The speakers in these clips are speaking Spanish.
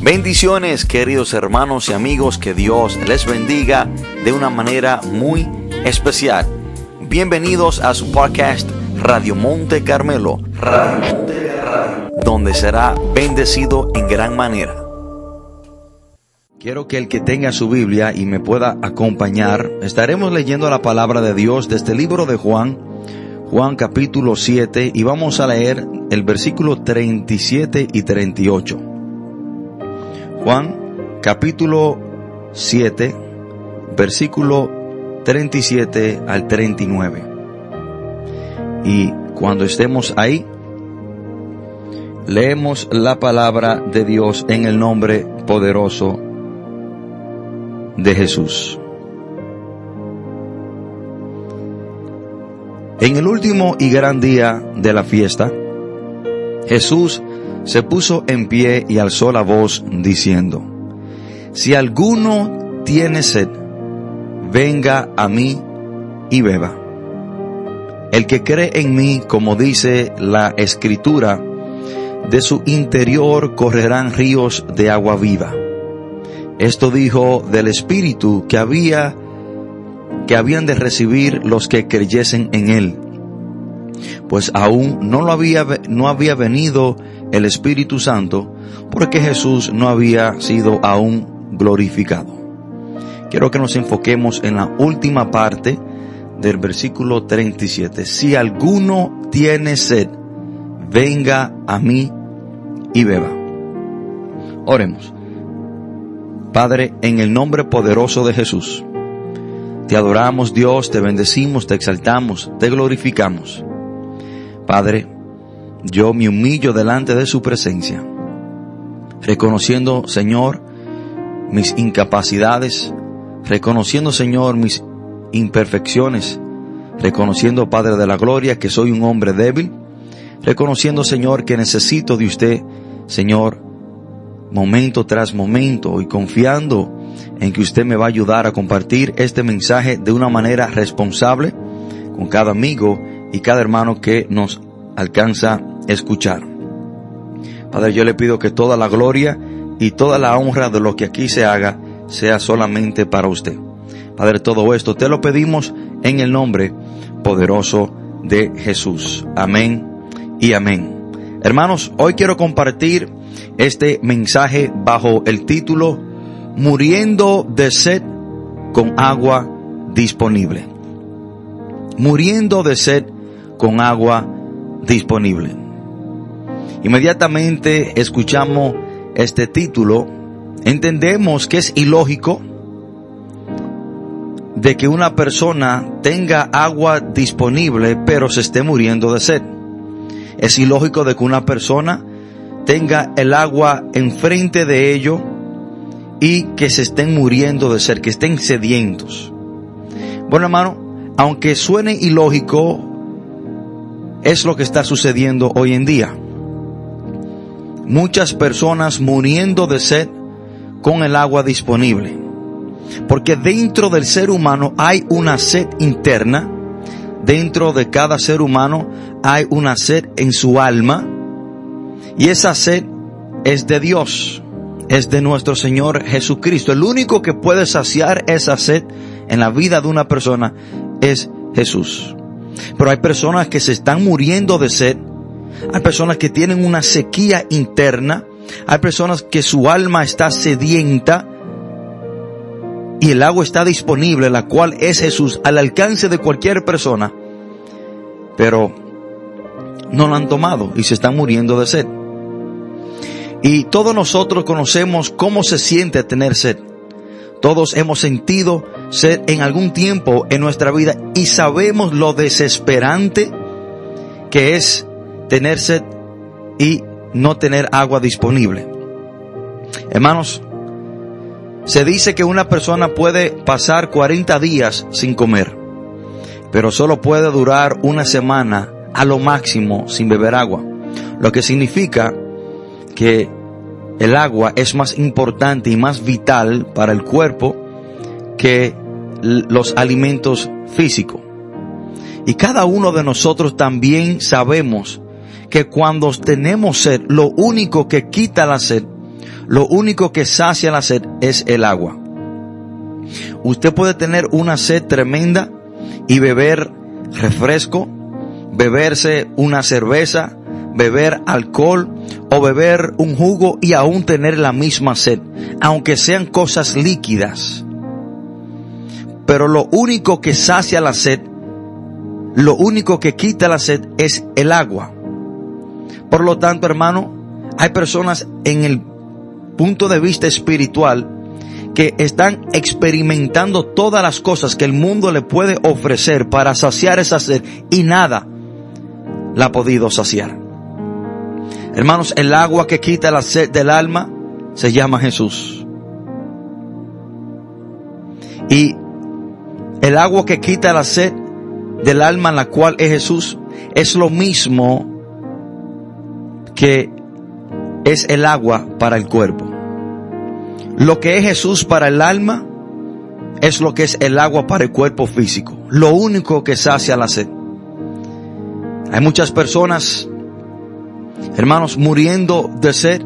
Bendiciones queridos hermanos y amigos, que Dios les bendiga de una manera muy especial. Bienvenidos a su podcast Radio Monte Carmelo, donde será bendecido en gran manera. Quiero que el que tenga su Biblia y me pueda acompañar, estaremos leyendo la palabra de Dios desde el libro de Juan, Juan capítulo 7, y vamos a leer el versículo 37 y 38. Juan capítulo 7, versículo 37 al 39. Y cuando estemos ahí, leemos la palabra de Dios en el nombre poderoso de Jesús. En el último y gran día de la fiesta, Jesús se puso en pie y alzó la voz diciendo, Si alguno tiene sed, venga a mí y beba. El que cree en mí, como dice la escritura, de su interior correrán ríos de agua viva. Esto dijo del Espíritu que había, que habían de recibir los que creyesen en él. Pues aún no lo había, no había venido el Espíritu Santo porque Jesús no había sido aún glorificado. Quiero que nos enfoquemos en la última parte del versículo 37. Si alguno tiene sed, venga a mí y beba. Oremos. Padre, en el nombre poderoso de Jesús, te adoramos Dios, te bendecimos, te exaltamos, te glorificamos. Padre, yo me humillo delante de su presencia, reconociendo, Señor, mis incapacidades, reconociendo, Señor, mis imperfecciones, reconociendo, Padre de la Gloria, que soy un hombre débil, reconociendo, Señor, que necesito de usted, Señor, momento tras momento y confiando en que usted me va a ayudar a compartir este mensaje de una manera responsable con cada amigo y cada hermano que nos alcanza a escuchar. Padre, yo le pido que toda la gloria y toda la honra de lo que aquí se haga sea solamente para usted. Padre, todo esto te lo pedimos en el nombre poderoso de Jesús. Amén y amén. Hermanos, hoy quiero compartir este mensaje bajo el título Muriendo de sed con agua disponible. Muriendo de sed con agua disponible. Inmediatamente escuchamos este título, entendemos que es ilógico de que una persona tenga agua disponible pero se esté muriendo de sed. Es ilógico de que una persona tenga el agua enfrente de ellos y que se estén muriendo de sed, que estén sedientos. Bueno, hermano, aunque suene ilógico, es lo que está sucediendo hoy en día. Muchas personas muriendo de sed con el agua disponible. Porque dentro del ser humano hay una sed interna, dentro de cada ser humano hay una sed en su alma, y esa sed es de Dios, es de nuestro Señor Jesucristo. El único que puede saciar esa sed en la vida de una persona es Jesús. Pero hay personas que se están muriendo de sed, hay personas que tienen una sequía interna, hay personas que su alma está sedienta y el agua está disponible, la cual es Jesús, al alcance de cualquier persona, pero no la han tomado y se están muriendo de sed. Y todos nosotros conocemos cómo se siente tener sed. Todos hemos sentido sed en algún tiempo en nuestra vida y sabemos lo desesperante que es tener sed y no tener agua disponible. Hermanos, se dice que una persona puede pasar 40 días sin comer, pero solo puede durar una semana a lo máximo sin beber agua. Lo que significa que el agua es más importante y más vital para el cuerpo que los alimentos físicos. Y cada uno de nosotros también sabemos que cuando tenemos sed, lo único que quita la sed, lo único que sacia la sed es el agua. Usted puede tener una sed tremenda y beber refresco, beberse una cerveza, beber alcohol o beber un jugo y aún tener la misma sed, aunque sean cosas líquidas. Pero lo único que sacia la sed, lo único que quita la sed es el agua. Por lo tanto, hermano, hay personas en el punto de vista espiritual que están experimentando todas las cosas que el mundo le puede ofrecer para saciar esa sed y nada la ha podido saciar. Hermanos, el agua que quita la sed del alma se llama Jesús. Y el agua que quita la sed del alma en la cual es Jesús es lo mismo que es el agua para el cuerpo. Lo que es Jesús para el alma es lo que es el agua para el cuerpo físico. Lo único que sacia la sed. Hay muchas personas, hermanos, muriendo de sed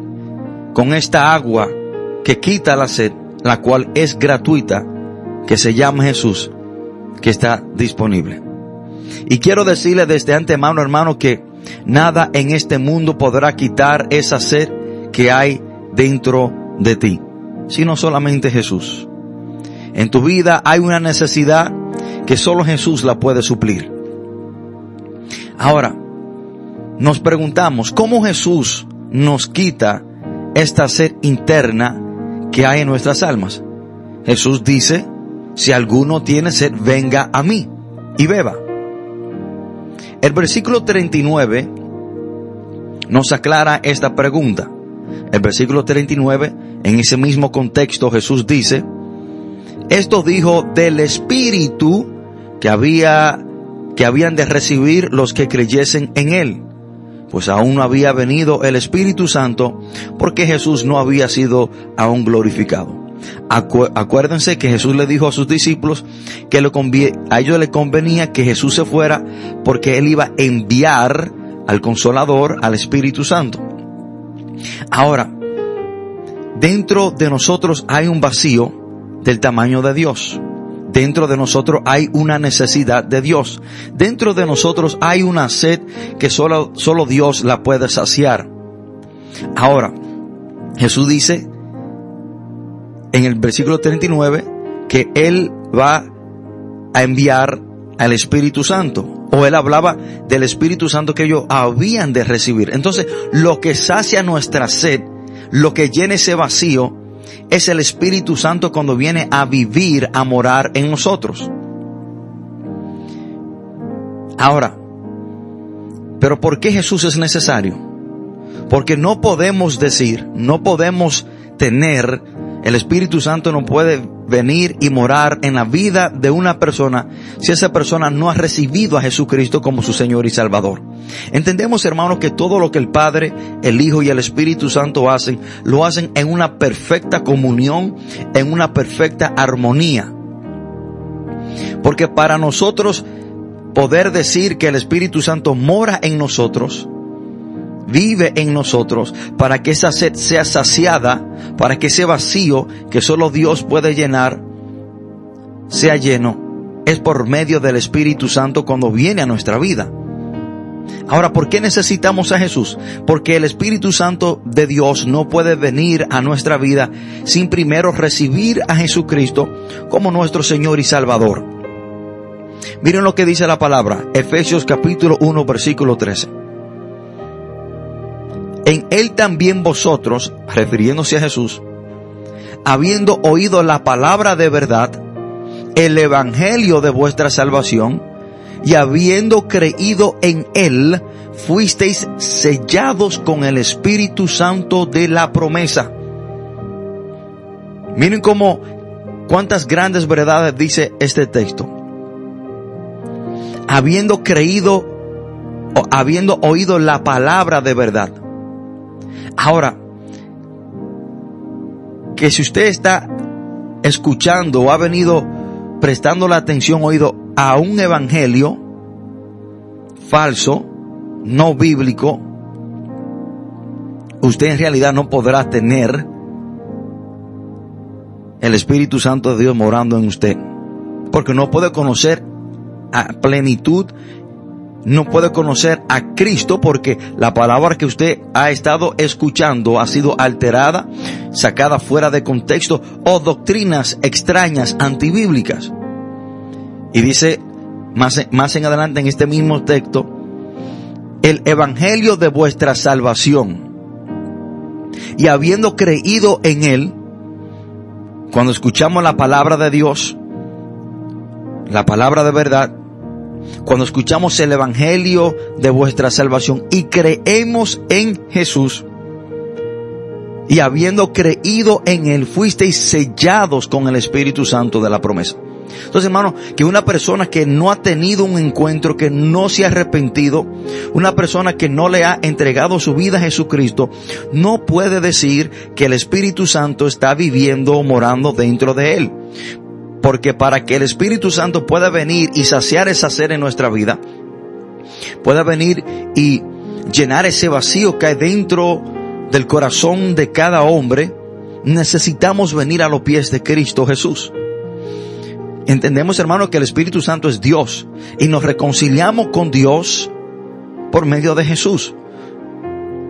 con esta agua que quita la sed, la cual es gratuita, que se llama Jesús, que está disponible. Y quiero decirle desde antemano, hermano, que Nada en este mundo podrá quitar esa sed que hay dentro de ti, sino solamente Jesús. En tu vida hay una necesidad que solo Jesús la puede suplir. Ahora, nos preguntamos, ¿cómo Jesús nos quita esta sed interna que hay en nuestras almas? Jesús dice, si alguno tiene sed, venga a mí y beba. El versículo 39 nos aclara esta pregunta. El versículo 39, en ese mismo contexto, Jesús dice, esto dijo del Espíritu que había, que habían de recibir los que creyesen en Él. Pues aún no había venido el Espíritu Santo porque Jesús no había sido aún glorificado acuérdense que Jesús le dijo a sus discípulos que a ellos le convenía que Jesús se fuera porque él iba a enviar al consolador, al Espíritu Santo. Ahora, dentro de nosotros hay un vacío del tamaño de Dios. Dentro de nosotros hay una necesidad de Dios. Dentro de nosotros hay una sed que solo, solo Dios la puede saciar. Ahora, Jesús dice en el versículo 39 que Él va a enviar al Espíritu Santo. O Él hablaba del Espíritu Santo que ellos habían de recibir. Entonces, lo que sacia nuestra sed, lo que llena ese vacío, es el Espíritu Santo cuando viene a vivir, a morar en nosotros. Ahora, pero ¿por qué Jesús es necesario? Porque no podemos decir, no podemos tener el Espíritu Santo no puede venir y morar en la vida de una persona si esa persona no ha recibido a Jesucristo como su Señor y Salvador. Entendemos, hermanos, que todo lo que el Padre, el Hijo y el Espíritu Santo hacen, lo hacen en una perfecta comunión, en una perfecta armonía. Porque para nosotros poder decir que el Espíritu Santo mora en nosotros, vive en nosotros para que esa sed sea saciada, para que ese vacío que solo Dios puede llenar sea lleno. Es por medio del Espíritu Santo cuando viene a nuestra vida. Ahora, ¿por qué necesitamos a Jesús? Porque el Espíritu Santo de Dios no puede venir a nuestra vida sin primero recibir a Jesucristo como nuestro Señor y Salvador. Miren lo que dice la palabra, Efesios capítulo 1 versículo 13 en él también vosotros, refiriéndose a Jesús, habiendo oído la palabra de verdad, el evangelio de vuestra salvación, y habiendo creído en él, fuisteis sellados con el Espíritu Santo de la promesa. Miren cómo, cuántas grandes verdades dice este texto. Habiendo creído, o habiendo oído la palabra de verdad. Ahora, que si usted está escuchando o ha venido prestando la atención oído a un evangelio falso, no bíblico, usted en realidad no podrá tener el Espíritu Santo de Dios morando en usted. Porque no puede conocer a plenitud, no puede conocer a Cristo porque la palabra que usted ha estado escuchando ha sido alterada, sacada fuera de contexto o doctrinas extrañas, antibíblicas. Y dice más, más en adelante en este mismo texto, el evangelio de vuestra salvación. Y habiendo creído en él, cuando escuchamos la palabra de Dios, la palabra de verdad, cuando escuchamos el Evangelio de vuestra salvación y creemos en Jesús, y habiendo creído en Él, fuisteis sellados con el Espíritu Santo de la promesa. Entonces, hermano, que una persona que no ha tenido un encuentro, que no se ha arrepentido, una persona que no le ha entregado su vida a Jesucristo, no puede decir que el Espíritu Santo está viviendo o morando dentro de él. Porque para que el Espíritu Santo pueda venir y saciar esa sed en nuestra vida, pueda venir y llenar ese vacío que hay dentro del corazón de cada hombre, necesitamos venir a los pies de Cristo Jesús. Entendemos, hermano, que el Espíritu Santo es Dios y nos reconciliamos con Dios por medio de Jesús.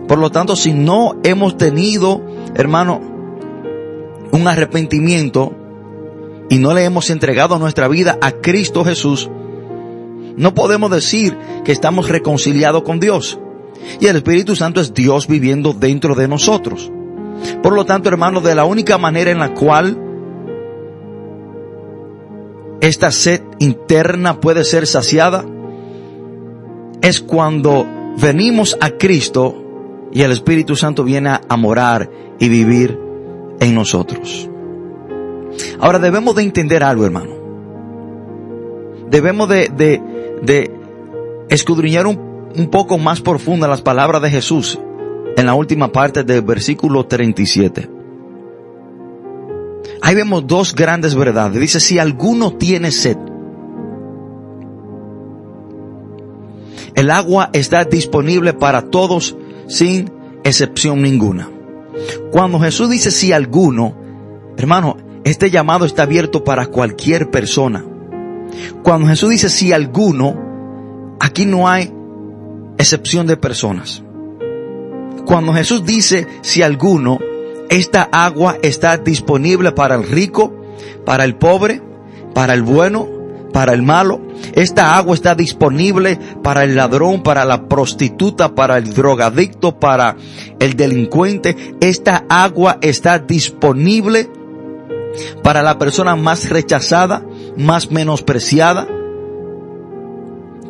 Por lo tanto, si no hemos tenido, hermano, un arrepentimiento y no le hemos entregado nuestra vida a Cristo Jesús, no podemos decir que estamos reconciliados con Dios. Y el Espíritu Santo es Dios viviendo dentro de nosotros. Por lo tanto, hermano, de la única manera en la cual esta sed interna puede ser saciada es cuando venimos a Cristo y el Espíritu Santo viene a morar y vivir en nosotros. Ahora debemos de entender algo, hermano. Debemos de, escudriñar un, un poco más profunda las palabras de Jesús en la última parte del versículo 37. Ahí vemos dos grandes verdades. Dice, si alguno tiene sed, el agua está disponible para todos sin excepción ninguna. Cuando Jesús dice si alguno, hermano, este llamado está abierto para cualquier persona. Cuando Jesús dice si alguno, aquí no hay excepción de personas. Cuando Jesús dice si alguno, esta agua está disponible para el rico, para el pobre, para el bueno, para el malo. Esta agua está disponible para el ladrón, para la prostituta, para el drogadicto, para el delincuente. Esta agua está disponible para la persona más rechazada, más menospreciada,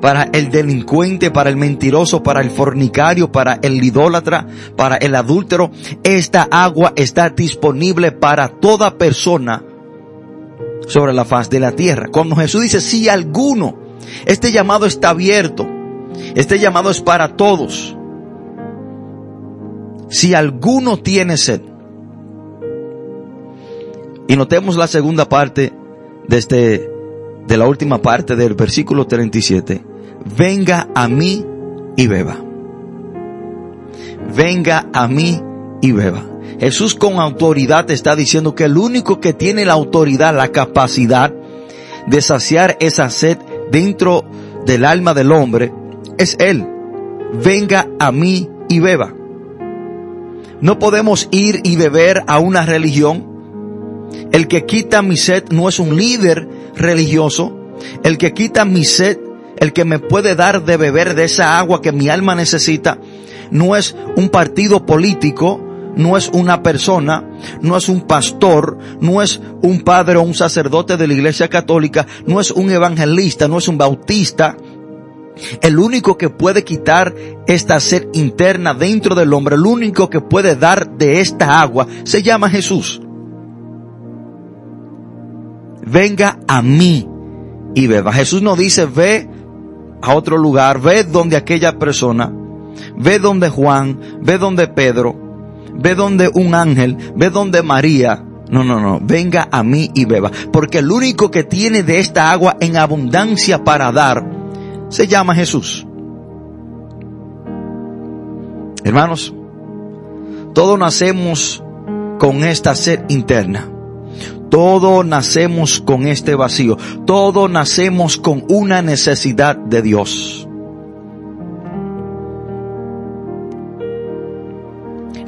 para el delincuente, para el mentiroso, para el fornicario, para el idólatra, para el adúltero. Esta agua está disponible para toda persona sobre la faz de la tierra. Cuando Jesús dice, si alguno, este llamado está abierto, este llamado es para todos. Si alguno tiene sed, y notemos la segunda parte de este, de la última parte del versículo 37 venga a mí y beba. Venga a mí y beba. Jesús con autoridad está diciendo que el único que tiene la autoridad, la capacidad de saciar esa sed dentro del alma del hombre es Él. Venga a mí y beba. No podemos ir y beber a una religión. El que quita mi sed no es un líder religioso. El que quita mi sed el que me puede dar de beber de esa agua que mi alma necesita, no es un partido político, no es una persona, no es un pastor, no es un padre o un sacerdote de la iglesia católica, no es un evangelista, no es un bautista. El único que puede quitar esta sed interna dentro del hombre, el único que puede dar de esta agua, se llama Jesús. Venga a mí y beba. Jesús no dice, ve a otro lugar, ve donde aquella persona, ve donde Juan, ve donde Pedro, ve donde un ángel, ve donde María. No, no, no, venga a mí y beba, porque el único que tiene de esta agua en abundancia para dar se llama Jesús. Hermanos, todos nacemos con esta sed interna. Todos nacemos con este vacío. Todos nacemos con una necesidad de Dios.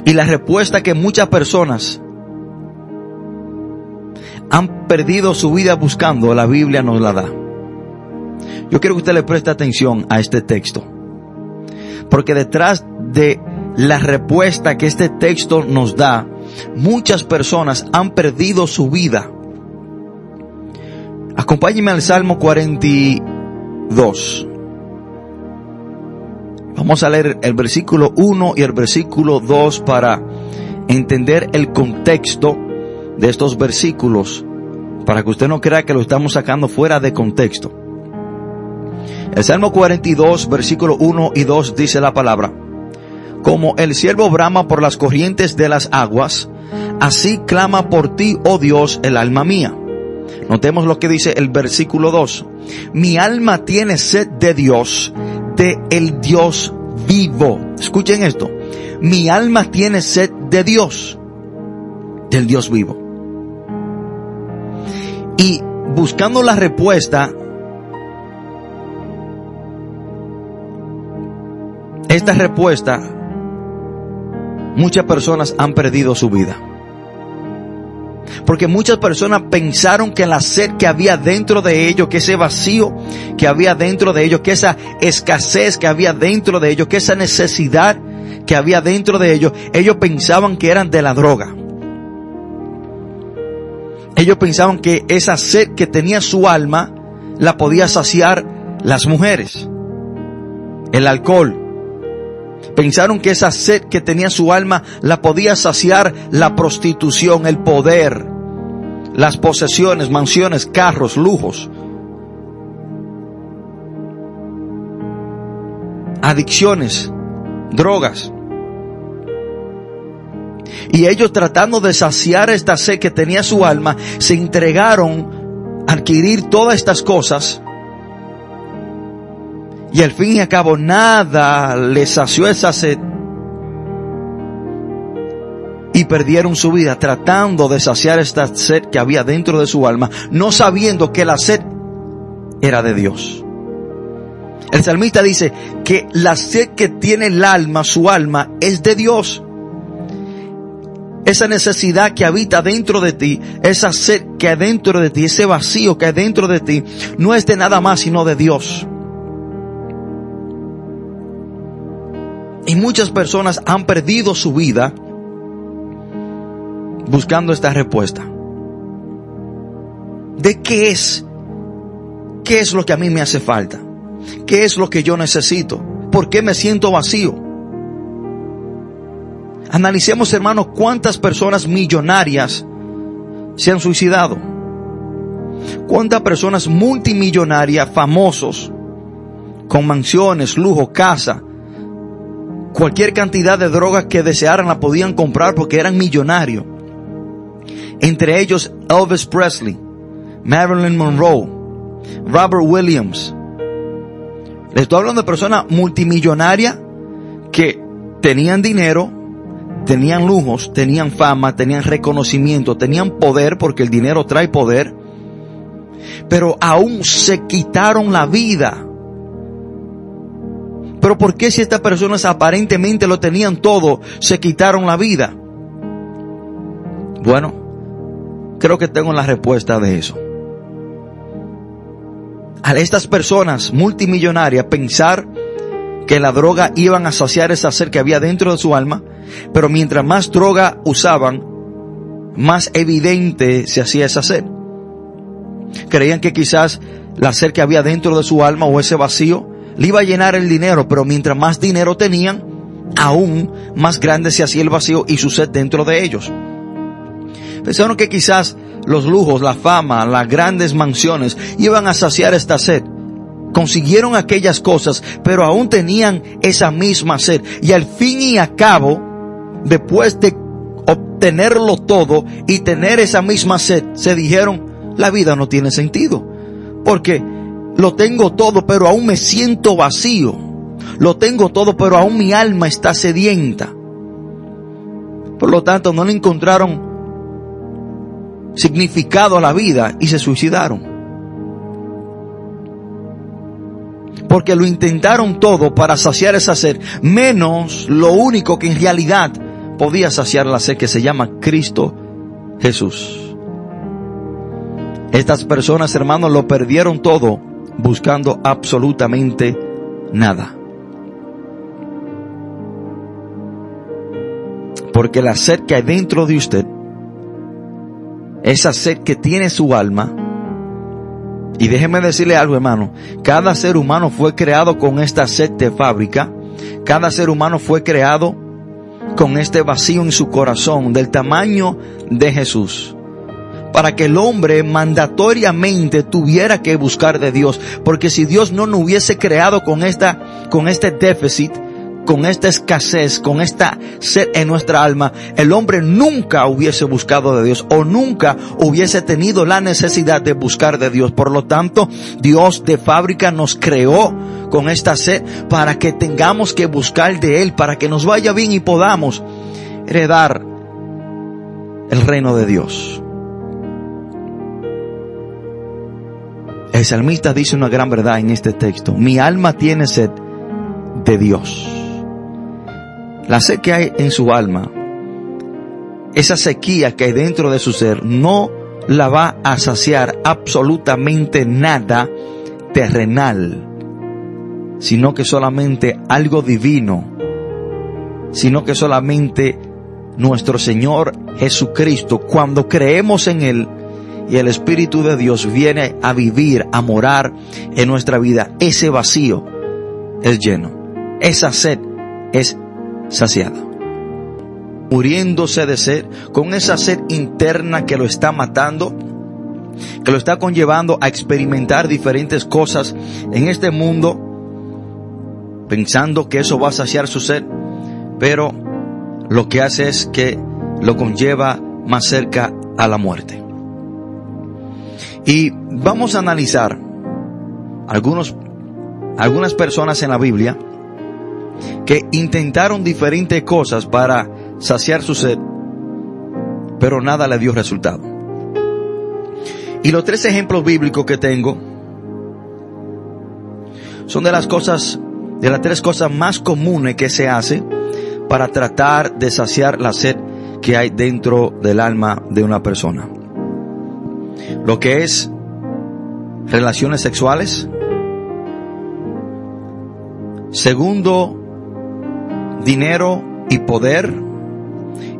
Y la respuesta que muchas personas han perdido su vida buscando, la Biblia nos la da. Yo quiero que usted le preste atención a este texto. Porque detrás de la respuesta que este texto nos da, muchas personas han perdido su vida. Acompáñeme al Salmo 42. Vamos a leer el versículo 1 y el versículo 2 para entender el contexto de estos versículos, para que usted no crea que lo estamos sacando fuera de contexto. El Salmo 42, versículo 1 y 2 dice la palabra, como el siervo brama por las corrientes de las aguas, así clama por ti, oh Dios, el alma mía. Notemos lo que dice el versículo 2. Mi alma tiene sed de Dios, de el Dios vivo. Escuchen esto. Mi alma tiene sed de Dios, del Dios vivo. Y buscando la respuesta, esta respuesta, muchas personas han perdido su vida. Porque muchas personas pensaron que la sed que había dentro de ellos, que ese vacío que había dentro de ellos, que esa escasez que había dentro de ellos, que esa necesidad que había dentro de ellos, ellos pensaban que eran de la droga. Ellos pensaban que esa sed que tenía su alma la podía saciar las mujeres, el alcohol. Pensaron que esa sed que tenía su alma la podía saciar la prostitución, el poder, las posesiones, mansiones, carros, lujos. Adicciones, drogas. Y ellos tratando de saciar esta sed que tenía su alma, se entregaron a adquirir todas estas cosas. Y al fin y al cabo nada les sació esa sed. Y perdieron su vida tratando de saciar esta sed que había dentro de su alma, no sabiendo que la sed era de Dios. El salmista dice que la sed que tiene el alma, su alma, es de Dios esa necesidad que habita dentro de ti, esa sed que hay dentro de ti, ese vacío que hay dentro de ti, no es de nada más sino de Dios. Y muchas personas han perdido su vida buscando esta respuesta. ¿De qué es? ¿Qué es lo que a mí me hace falta? ¿Qué es lo que yo necesito? ¿Por qué me siento vacío? Analicemos, hermanos, cuántas personas millonarias se han suicidado. Cuántas personas multimillonarias, famosos, con mansiones, lujo, casa, cualquier cantidad de drogas que desearan la podían comprar porque eran millonarios. Entre ellos Elvis Presley, Marilyn Monroe, Robert Williams. Les estoy hablando de personas multimillonarias que tenían dinero, tenían lujos, tenían fama, tenían reconocimiento, tenían poder, porque el dinero trae poder, pero aún se quitaron la vida. Pero ¿por qué si estas personas aparentemente lo tenían todo, se quitaron la vida? Bueno, creo que tengo la respuesta de eso. A estas personas multimillonarias pensar que la droga iban a saciar esa sed que había dentro de su alma, pero mientras más droga usaban, más evidente se hacía esa sed. Creían que quizás la sed que había dentro de su alma o ese vacío le iba a llenar el dinero, pero mientras más dinero tenían, aún más grande se hacía el vacío y su sed dentro de ellos. Pensaron que quizás los lujos, la fama, las grandes mansiones iban a saciar esta sed consiguieron aquellas cosas, pero aún tenían esa misma sed. Y al fin y a cabo, después de obtenerlo todo y tener esa misma sed, se dijeron, la vida no tiene sentido. Porque lo tengo todo, pero aún me siento vacío. Lo tengo todo, pero aún mi alma está sedienta. Por lo tanto, no le encontraron significado a la vida y se suicidaron. Porque lo intentaron todo para saciar esa sed, menos lo único que en realidad podía saciar la sed que se llama Cristo Jesús. Estas personas, hermanos, lo perdieron todo buscando absolutamente nada. Porque la sed que hay dentro de usted, esa sed que tiene su alma, y déjeme decirle algo, hermano, cada ser humano fue creado con esta sed de fábrica, cada ser humano fue creado con este vacío en su corazón del tamaño de Jesús para que el hombre mandatoriamente tuviera que buscar de Dios. Porque si Dios no nos hubiese creado con esta, con este déficit, con esta escasez, con esta sed en nuestra alma, el hombre nunca hubiese buscado de Dios o nunca hubiese tenido la necesidad de buscar de Dios. Por lo tanto, Dios de fábrica nos creó con esta sed para que tengamos que buscar de Él, para que nos vaya bien y podamos heredar el reino de Dios. El salmista dice una gran verdad en este texto. Mi alma tiene sed de Dios. La sed que hay en su alma, esa sequía que hay dentro de su ser, no la va a saciar absolutamente nada terrenal, sino que solamente algo divino, sino que solamente nuestro Señor Jesucristo, cuando creemos en Él, y el Espíritu de Dios viene a vivir, a morar en nuestra vida, ese vacío es lleno. Esa sed es saciada. Muriéndose de sed, con esa sed interna que lo está matando, que lo está conllevando a experimentar diferentes cosas en este mundo, pensando que eso va a saciar su sed, pero lo que hace es que lo conlleva más cerca a la muerte. Y vamos a analizar algunos, algunas personas en la Biblia que intentaron diferentes cosas para saciar su sed, pero nada le dio resultado. Y los tres ejemplos bíblicos que tengo son de las cosas, de las tres cosas más comunes que se hace para tratar de saciar la sed que hay dentro del alma de una persona lo que es relaciones sexuales. Segundo, dinero y poder.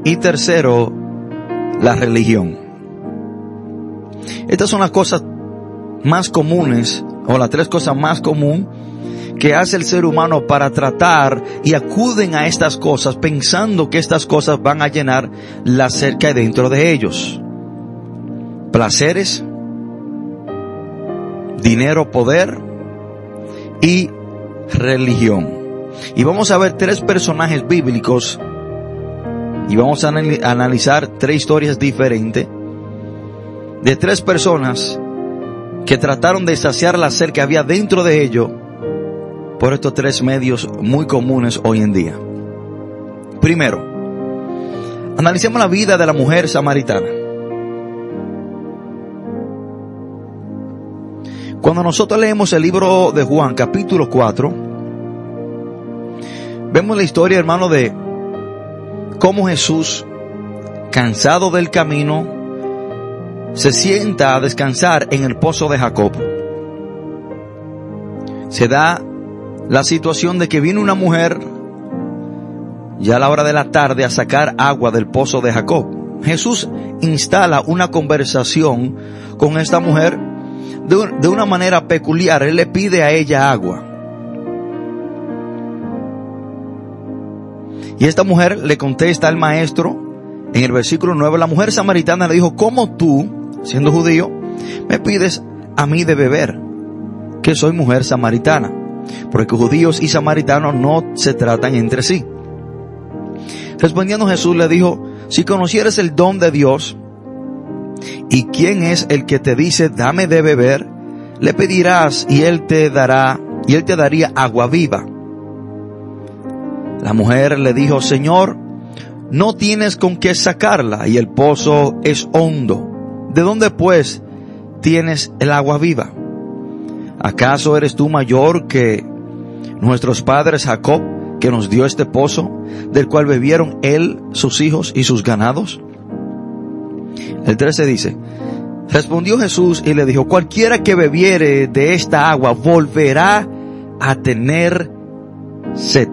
Y tercero, la religión. Estas son las cosas más comunes, o las tres cosas más comunes que hace el ser humano para tratar y acuden a estas cosas pensando que estas cosas van a llenar la cerca dentro de ellos placeres, dinero, poder y religión. Y vamos a ver tres personajes bíblicos y vamos a analizar tres historias diferentes de tres personas que trataron de saciar la sed que había dentro de ellos por estos tres medios muy comunes hoy en día. Primero, analicemos la vida de la mujer samaritana. Cuando nosotros leemos el libro de Juan, capítulo 4, vemos la historia, hermano, de cómo Jesús, cansado del camino, se sienta a descansar en el pozo de Jacob. Se da la situación de que viene una mujer ya a la hora de la tarde a sacar agua del pozo de Jacob. Jesús instala una conversación con esta mujer de, una manera peculiar. Él le pide a ella agua. Y esta mujer le contesta al maestro en el versículo 9, la mujer samaritana le dijo, ¿cómo tú, siendo judío, me pides a mí de beber? Que soy mujer samaritana. Porque judíos y samaritanos no se tratan entre sí. Respondiendo Jesús le dijo, si conocieres el don de Dios ¿Y quién es el que te dice, dame de beber? Le pedirás y él te dará, y él te daría agua viva. La mujer le dijo, Señor, no tienes con qué sacarla y el pozo es hondo. ¿De dónde pues tienes el agua viva? ¿Acaso eres tú mayor que nuestros padres Jacob, que nos dio este pozo, del cual bebieron él, sus hijos y sus ganados? El 13 dice, respondió Jesús y le dijo, cualquiera que bebiere de esta agua volverá a tener sed.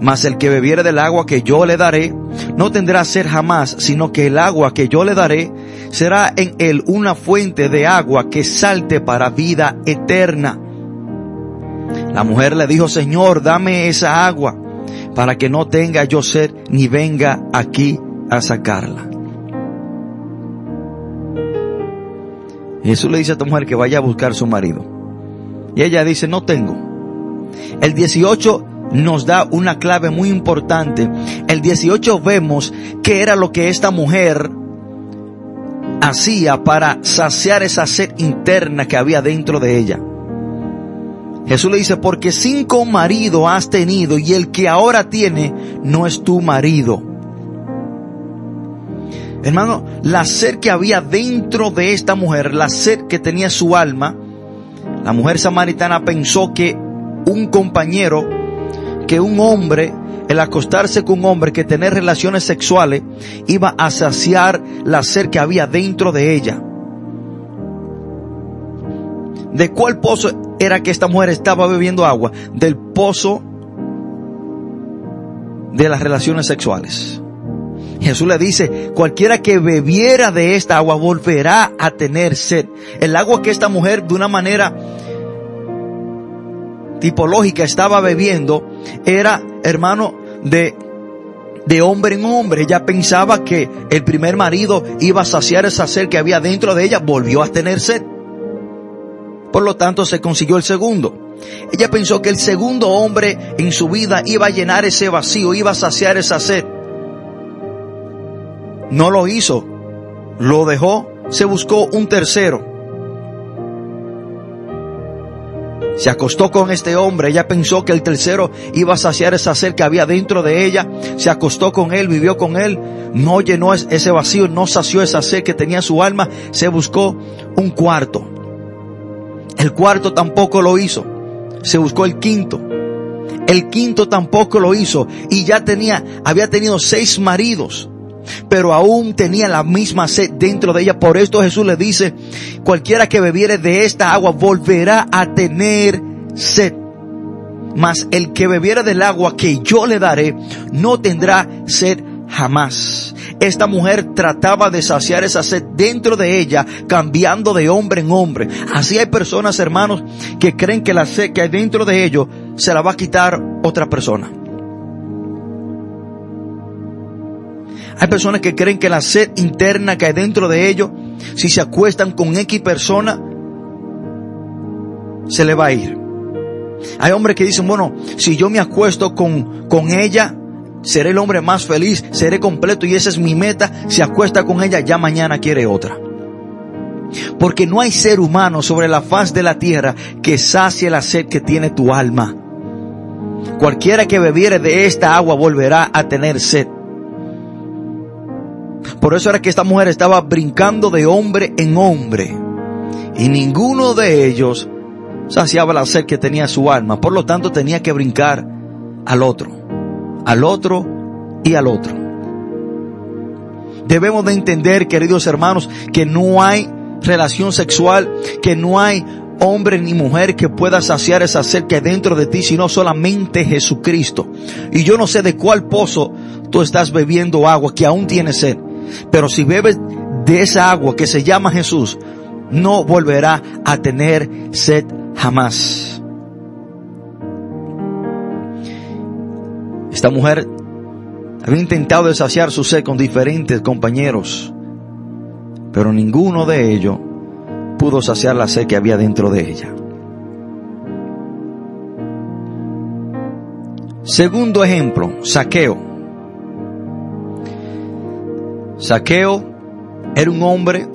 Mas el que bebiere del agua que yo le daré, no tendrá sed jamás, sino que el agua que yo le daré será en él una fuente de agua que salte para vida eterna. La mujer le dijo, Señor, dame esa agua para que no tenga yo sed ni venga aquí a sacarla. Jesús le dice a esta mujer que vaya a buscar a su marido. Y ella dice, no tengo. El 18 nos da una clave muy importante. El 18 vemos que era lo que esta mujer hacía para saciar esa sed interna que había dentro de ella. Jesús le dice, porque cinco maridos has tenido y el que ahora tiene no es tu marido. Hermano, la sed que había dentro de esta mujer, la sed que tenía su alma, la mujer samaritana pensó que un compañero, que un hombre, el acostarse con un hombre, que tener relaciones sexuales, iba a saciar la sed que había dentro de ella. ¿De cuál pozo era que esta mujer estaba bebiendo agua? Del pozo de las relaciones sexuales. Jesús le dice, cualquiera que bebiera de esta agua volverá a tener sed. El agua que esta mujer de una manera tipológica estaba bebiendo era, hermano, de, de hombre en hombre. Ella pensaba que el primer marido iba a saciar esa sed que había dentro de ella, volvió a tener sed. Por lo tanto, se consiguió el segundo. Ella pensó que el segundo hombre en su vida iba a llenar ese vacío, iba a saciar esa sed. No lo hizo. Lo dejó. Se buscó un tercero. Se acostó con este hombre. Ella pensó que el tercero iba a saciar esa sed que había dentro de ella. Se acostó con él, vivió con él. No llenó ese vacío, no sació esa sed que tenía su alma. Se buscó un cuarto. El cuarto tampoco lo hizo. Se buscó el quinto. El quinto tampoco lo hizo. Y ya tenía, había tenido seis maridos pero aún tenía la misma sed dentro de ella. Por esto Jesús le dice, cualquiera que bebiere de esta agua volverá a tener sed. Mas el que bebiere del agua que yo le daré no tendrá sed jamás. Esta mujer trataba de saciar esa sed dentro de ella, cambiando de hombre en hombre. Así hay personas, hermanos, que creen que la sed que hay dentro de ellos se la va a quitar otra persona. Hay personas que creen que la sed interna que hay dentro de ellos, si se acuestan con X persona, se le va a ir. Hay hombres que dicen, bueno, si yo me acuesto con, con ella, seré el hombre más feliz, seré completo y esa es mi meta. Se acuesta con ella, ya mañana quiere otra. Porque no hay ser humano sobre la faz de la tierra que sacie la sed que tiene tu alma. Cualquiera que bebiere de esta agua volverá a tener sed. Por eso era que esta mujer estaba brincando de hombre en hombre. Y ninguno de ellos saciaba la sed que tenía su alma. Por lo tanto tenía que brincar al otro. Al otro y al otro. Debemos de entender, queridos hermanos, que no hay relación sexual, que no hay hombre ni mujer que pueda saciar esa sed que hay dentro de ti, sino solamente Jesucristo. Y yo no sé de cuál pozo tú estás bebiendo agua que aún tiene sed. Pero si bebes de esa agua que se llama Jesús, no volverá a tener sed jamás. Esta mujer había intentado desaciar su sed con diferentes compañeros, pero ninguno de ellos pudo saciar la sed que había dentro de ella. Segundo ejemplo, saqueo. Saqueo era un hombre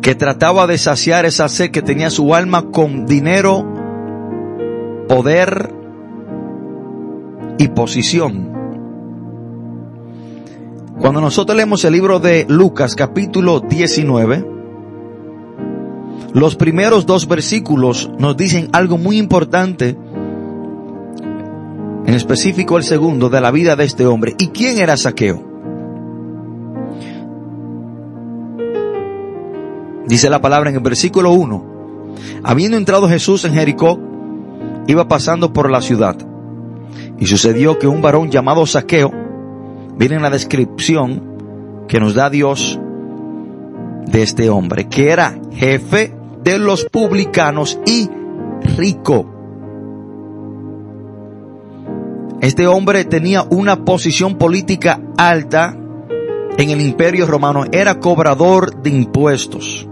que trataba de saciar esa sed que tenía su alma con dinero, poder y posición. Cuando nosotros leemos el libro de Lucas capítulo 19, los primeros dos versículos nos dicen algo muy importante, en específico el segundo, de la vida de este hombre. ¿Y quién era Saqueo? Dice la palabra en el versículo 1, habiendo entrado Jesús en Jericó, iba pasando por la ciudad. Y sucedió que un varón llamado Saqueo, viene en la descripción que nos da Dios de este hombre, que era jefe de los publicanos y rico. Este hombre tenía una posición política alta en el imperio romano, era cobrador de impuestos.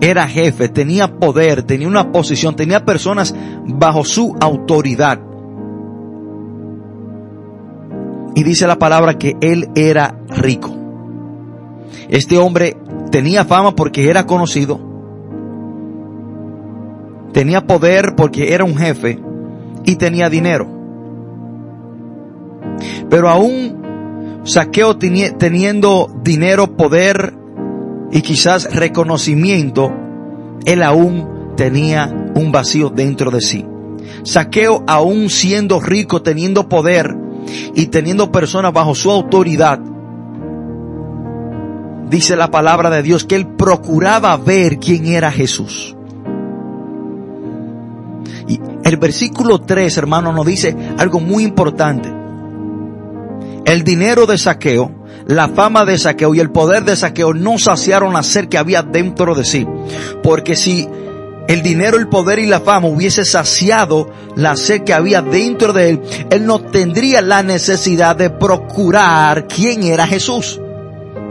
Era jefe, tenía poder, tenía una posición, tenía personas bajo su autoridad. Y dice la palabra que él era rico. Este hombre tenía fama porque era conocido. Tenía poder porque era un jefe y tenía dinero. Pero aún Saqueo teniendo dinero, poder y quizás reconocimiento, él aún tenía un vacío dentro de sí. Saqueo aún siendo rico, teniendo poder, y teniendo personas bajo su autoridad, dice la palabra de Dios que él procuraba ver quién era Jesús. Y el versículo 3, hermano, nos dice algo muy importante. El dinero de saqueo, la fama de saqueo y el poder de saqueo no saciaron la sed que había dentro de sí. Porque si el dinero, el poder y la fama hubiese saciado la sed que había dentro de él, él no tendría la necesidad de procurar quién era Jesús.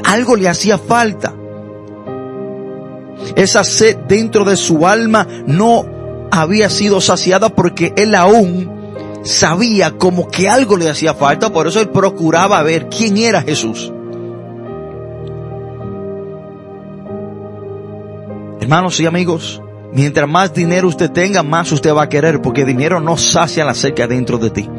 Algo le hacía falta. Esa sed dentro de su alma no había sido saciada porque él aún sabía como que algo le hacía falta, por eso él procuraba ver quién era Jesús. Hermanos y amigos, Mientras más dinero usted tenga, más usted va a querer, porque dinero no sacia la que dentro de ti.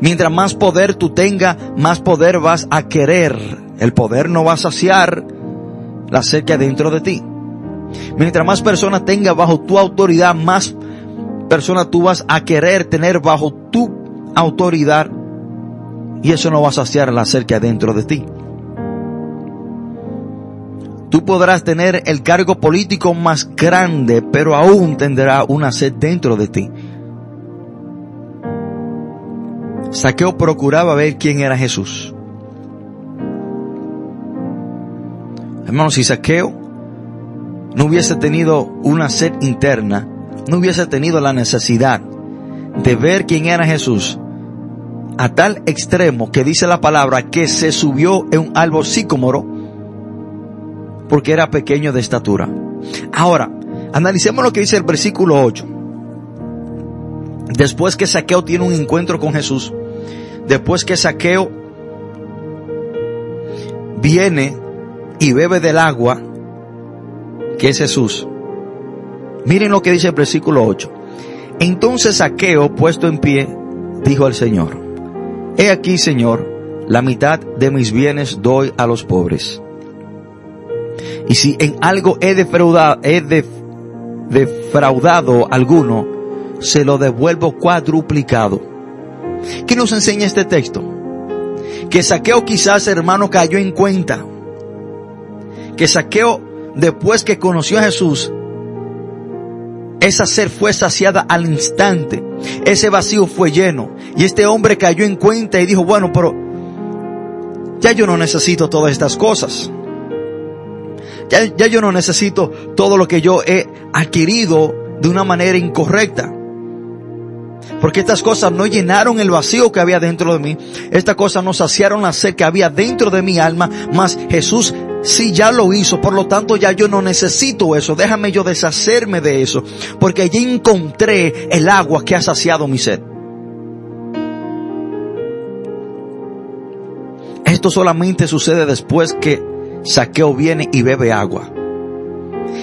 Mientras más poder tú tengas, más poder vas a querer. El poder no va a saciar la que dentro de ti. Mientras más personas tengas bajo tu autoridad, más personas tú vas a querer tener bajo tu autoridad. Y eso no va a saciar la que dentro de ti. Tú podrás tener el cargo político más grande, pero aún tendrá una sed dentro de ti. Saqueo procuraba ver quién era Jesús. Hermanos, si Saqueo no hubiese tenido una sed interna, no hubiese tenido la necesidad de ver quién era Jesús, a tal extremo que dice la palabra que se subió en un árbol sicómoro, porque era pequeño de estatura. Ahora, analicemos lo que dice el versículo 8. Después que Saqueo tiene un encuentro con Jesús, después que Saqueo viene y bebe del agua, que es Jesús. Miren lo que dice el versículo 8. Entonces Saqueo, puesto en pie, dijo al Señor, He aquí, Señor, la mitad de mis bienes doy a los pobres. Y si en algo he defraudado, he defraudado alguno, se lo devuelvo cuadruplicado. ¿Qué nos enseña este texto? Que Saqueo quizás, hermano, cayó en cuenta. Que Saqueo, después que conoció a Jesús, esa ser fue saciada al instante. Ese vacío fue lleno. Y este hombre cayó en cuenta y dijo, bueno, pero ya yo no necesito todas estas cosas. Ya, yo no necesito todo lo que yo he adquirido de una manera incorrecta. Porque estas cosas no llenaron el vacío que había dentro de mí. Estas cosas no saciaron la sed que había dentro de mi alma. Mas Jesús sí ya lo hizo. Por lo tanto ya yo no necesito eso. Déjame yo deshacerme de eso. Porque allí encontré el agua que ha saciado mi sed. Esto solamente sucede después que Saqueo viene y bebe agua.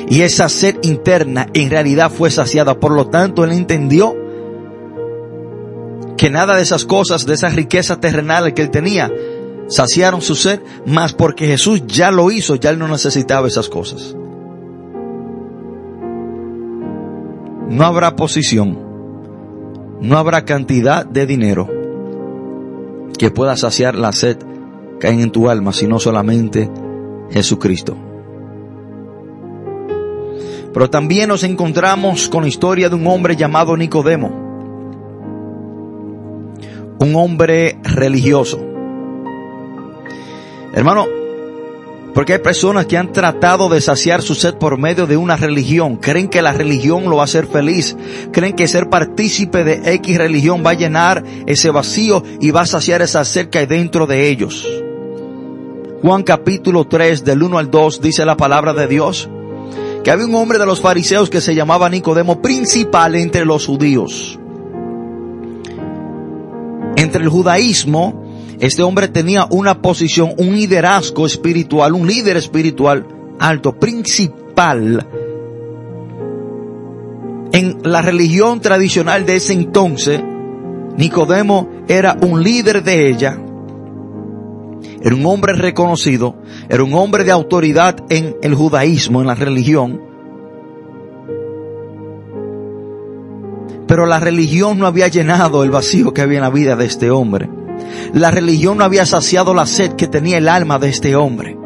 Y esa sed interna en realidad fue saciada. Por lo tanto, él entendió que nada de esas cosas, de esa riqueza terrenal que él tenía, saciaron su sed, más porque Jesús ya lo hizo, ya él no necesitaba esas cosas. No habrá posición, no habrá cantidad de dinero que pueda saciar la sed que hay en tu alma, sino solamente Jesucristo. Pero también nos encontramos con la historia de un hombre llamado Nicodemo, un hombre religioso. Hermano, porque hay personas que han tratado de saciar su sed por medio de una religión. Creen que la religión lo va a hacer feliz. Creen que ser partícipe de X religión va a llenar ese vacío y va a saciar esa sed que hay dentro de ellos. Juan capítulo 3 del 1 al 2 dice la palabra de Dios que había un hombre de los fariseos que se llamaba Nicodemo, principal entre los judíos. Entre el judaísmo, este hombre tenía una posición, un liderazgo espiritual, un líder espiritual alto, principal. En la religión tradicional de ese entonces, Nicodemo era un líder de ella, era un hombre reconocido, era un hombre de autoridad en el judaísmo, en la religión. Pero la religión no había llenado el vacío que había en la vida de este hombre. La religión no había saciado la sed que tenía el alma de este hombre.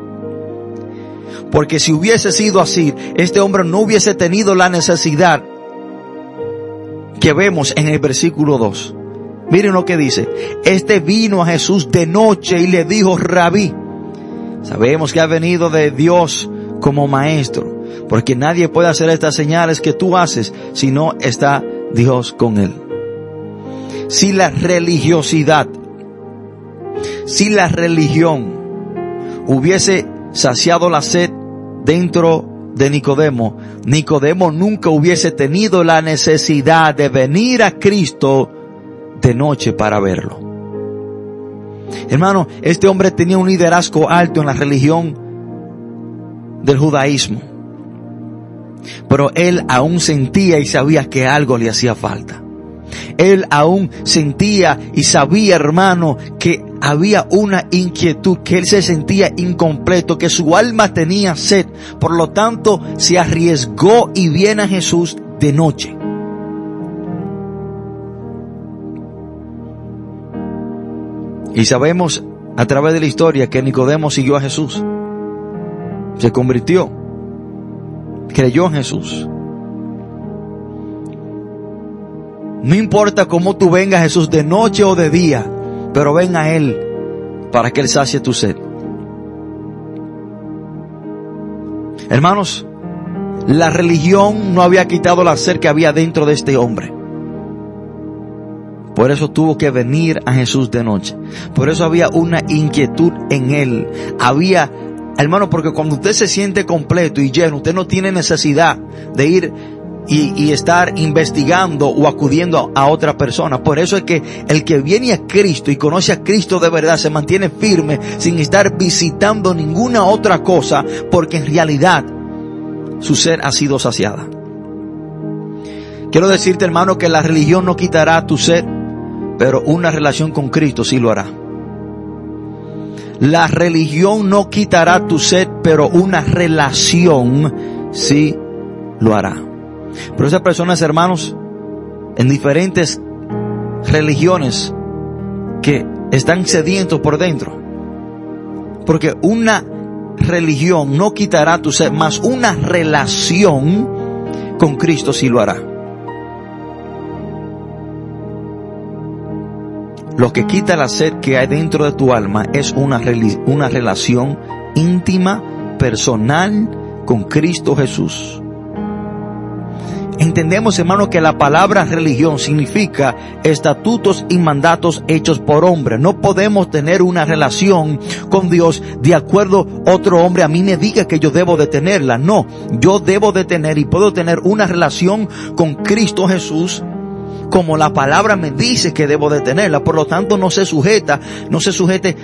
Porque si hubiese sido así, este hombre no hubiese tenido la necesidad que vemos en el versículo 2. Miren lo que dice. Este vino a Jesús de noche y le dijo, rabí. Sabemos que ha venido de Dios como maestro, porque nadie puede hacer estas señales que tú haces si no está Dios con él. Si la religiosidad, si la religión hubiese saciado la sed dentro de Nicodemo, Nicodemo nunca hubiese tenido la necesidad de venir a Cristo de noche para verlo. Hermano, este hombre tenía un liderazgo alto en la religión del judaísmo. Pero él aún sentía y sabía que algo le hacía falta. Él aún sentía y sabía, hermano, que había una inquietud, que él se sentía incompleto, que su alma tenía sed. Por lo tanto, se arriesgó y viene a Jesús de noche. Y sabemos a través de la historia que Nicodemo siguió a Jesús. Se convirtió. Creyó en Jesús. No importa cómo tú vengas Jesús de noche o de día, pero ven a Él para que Él sacie tu sed. Hermanos, la religión no había quitado la sed que había dentro de este hombre. Por eso tuvo que venir a Jesús de noche. Por eso había una inquietud en él. Había, hermano, porque cuando usted se siente completo y lleno, usted no tiene necesidad de ir y, estar investigando o acudiendo a otra persona. Por eso es que el que viene a Cristo y conoce a Cristo de verdad se mantiene firme sin estar visitando ninguna otra cosa, porque en realidad su ser ha sido saciada. Quiero decirte, hermano, que la religión no quitará tu ser pero una relación con Cristo sí lo hará. La religión no quitará tu sed, pero una relación sí lo hará. Pero esas personas, hermanos, en diferentes religiones que están sedientos por dentro. Porque una religión no quitará tu sed, más una relación con Cristo sí lo hará. Lo que quita la sed que hay dentro de tu alma es una, una relación íntima, personal con Cristo Jesús. Entendemos, hermano, que la palabra religión significa estatutos y mandatos hechos por hombre. No podemos tener una relación con Dios de acuerdo otro hombre a mí me diga que yo debo de tenerla. No, yo debo de tener y puedo tener una relación con Cristo Jesús como la palabra me dice que debo de tenerla. Por lo tanto, no se sujeta, no se sujete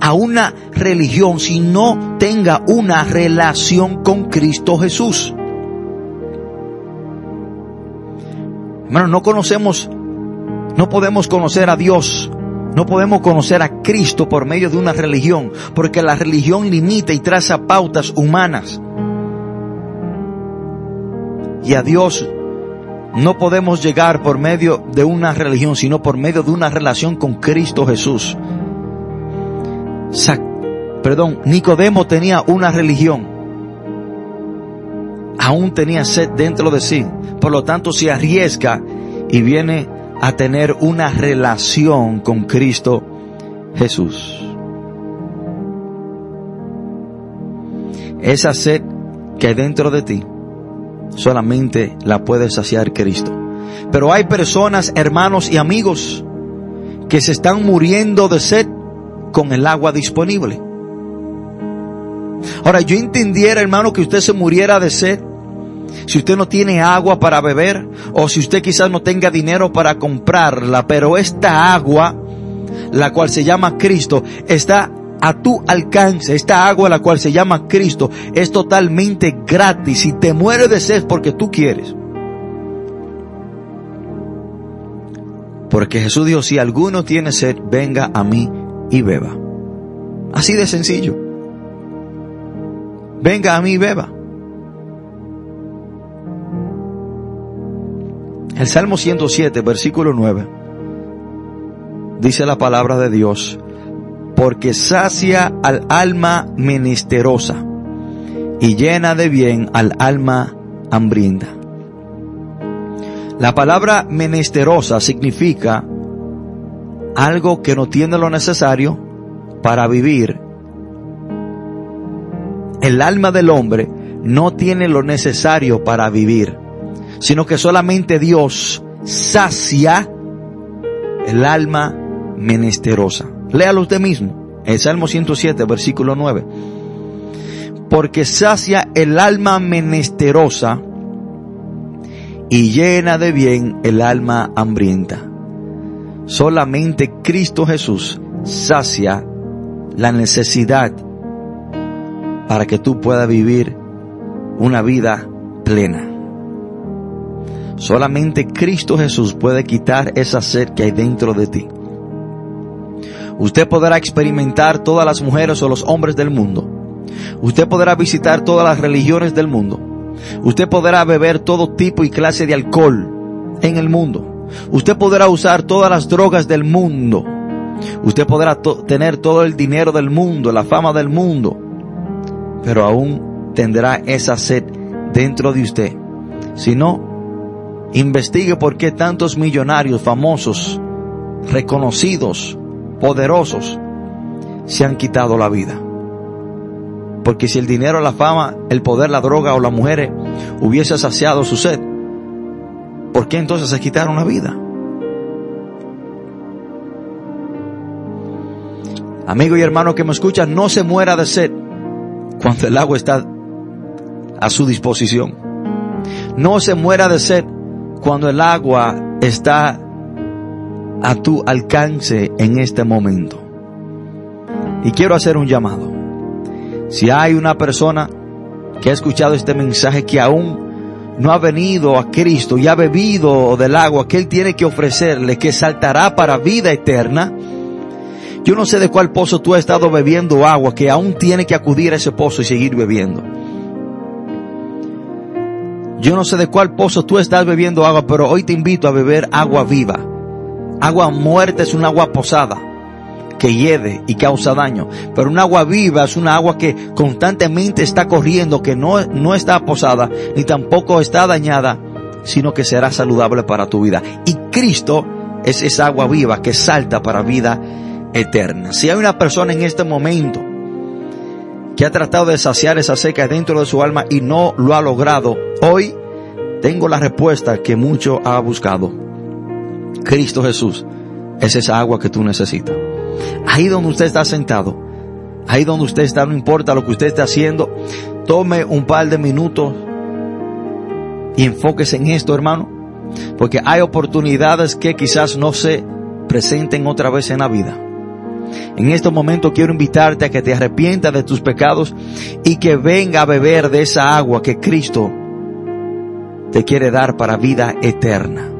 a una religión si no tenga una relación con Cristo Jesús. Hermano, no conocemos No podemos conocer a Dios, no podemos conocer a Cristo por medio de una religión, porque la religión limita y traza pautas humanas. Y a Dios no podemos llegar por medio de una religión, sino por medio de una relación con Cristo Jesús. perdón, Nicodemo tenía una religión. Aún tenía sed dentro de sí. Por lo tanto, se arriesga y viene a tener una relación con Cristo Jesús. Esa sed que hay dentro de ti solamente la puede saciar Cristo. Pero hay personas, hermanos y amigos, que se están muriendo de sed con el agua disponible. Ahora, yo entendiera, hermano, que usted se muriera de sed si usted no tiene agua para beber o si usted quizás no tenga dinero para comprarla, pero esta agua, la cual se llama Cristo, está a tu alcance. Esta agua, la cual se llama Cristo, es totalmente gratis y te muere de sed porque tú quieres. Porque Jesús dijo, si alguno tiene sed, venga a mí y beba. Así de sencillo. Venga a mí y beba. El Salmo 107, versículo 9, dice la palabra de Dios, porque sacia al alma menesterosa y llena de bien al alma hambrienta. La palabra menesterosa significa algo que no tiene lo necesario para vivir. El alma del hombre no tiene lo necesario para vivir sino que solamente Dios sacia el alma menesterosa. Léalo usted mismo, el Salmo 107, versículo 9. Porque sacia el alma menesterosa y llena de bien el alma hambrienta. Solamente Cristo Jesús sacia la necesidad para que tú puedas vivir una vida plena. Solamente Cristo Jesús puede quitar esa sed que hay dentro de ti. Usted podrá experimentar todas las mujeres o los hombres del mundo. Usted podrá visitar todas las religiones del mundo. Usted podrá beber todo tipo y clase de alcohol en el mundo. Usted podrá usar todas las drogas del mundo. Usted podrá tener todo el dinero del mundo, la fama del mundo. Pero aún tendrá esa sed dentro de usted. Si no, Investigue por qué tantos millonarios famosos, reconocidos, poderosos, se han quitado la vida. Porque si el dinero, la fama, el poder, la droga o las mujeres hubiese saciado su sed, ¿por qué entonces se quitaron la vida? Amigo y hermano que me escucha, no se muera de sed cuando el agua está a su disposición. No se muera de sed cuando el agua está a tu alcance en este momento. Y quiero hacer un llamado. Si hay una persona que ha escuchado este mensaje que aún no ha venido a Cristo y ha bebido del agua que Él tiene que ofrecerle, que saltará para vida eterna, yo no sé de cuál pozo tú has estado bebiendo agua, que aún tiene que acudir a ese pozo y seguir bebiendo. Yo no sé de cuál pozo tú estás bebiendo agua, pero hoy te invito a beber agua viva. Agua muerta es un agua posada que hiede y causa daño. Pero un agua viva es una agua que constantemente está corriendo, que no, no está posada, ni tampoco está dañada, sino que será saludable para tu vida. Y Cristo es esa agua viva que salta para vida eterna. Si hay una persona en este momento que ha tratado de saciar esa seca dentro de su alma y no lo ha logrado, hoy tengo la respuesta que mucho ha buscado. Cristo Jesús es esa agua que tú necesitas. Ahí donde usted está sentado, ahí donde usted está, no importa lo que usted esté haciendo, tome un par de minutos y enfóquese en esto, hermano, porque hay oportunidades que quizás no se presenten otra vez en la vida. En este momento quiero invitarte a que te arrepientas de tus pecados y que venga a beber de esa agua que Cristo te quiere dar para vida eterna.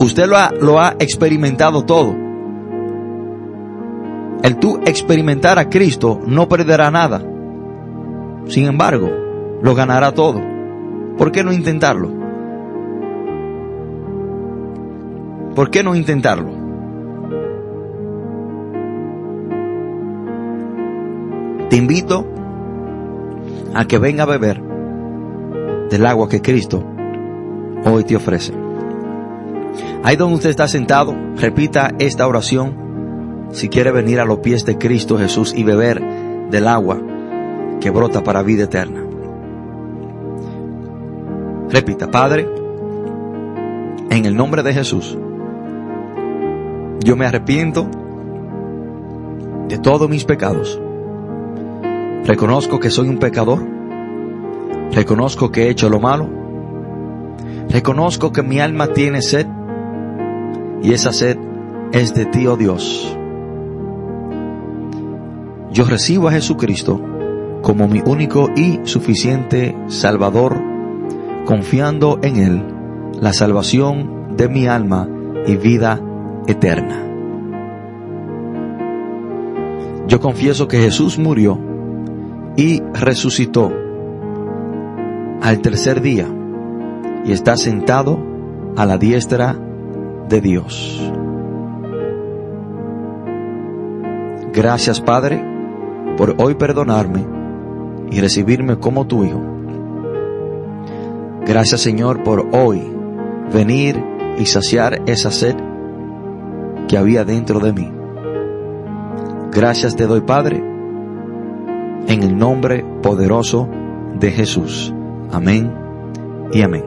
Usted lo ha, experimentado todo. El tú experimentar a Cristo no perderá nada. Sin embargo, lo ganará todo. ¿Por qué no intentarlo? ¿Por qué no intentarlo? Te invito a que venga a beber del agua que Cristo hoy te ofrece. Ahí donde usted está sentado, repita esta oración si quiere venir a los pies de Cristo Jesús y beber del agua que brota para vida eterna. Repita, Padre, en el nombre de Jesús, yo me arrepiento de todos mis pecados. Reconozco que soy un pecador. Reconozco que he hecho lo malo. Reconozco que mi alma tiene sed. Y esa sed es de ti, oh Dios. Yo recibo a Jesucristo como mi único y suficiente Salvador, confiando en Él la salvación de mi alma y vida eterna. Yo confieso que Jesús murió y resucitó al tercer día y está sentado a la diestra de Dios. Gracias Padre por hoy perdonarme y recibirme como tu Hijo. Gracias Señor por hoy venir y saciar esa sed que había dentro de mí. Gracias te doy Padre en el nombre poderoso de Jesús. Amén y amén.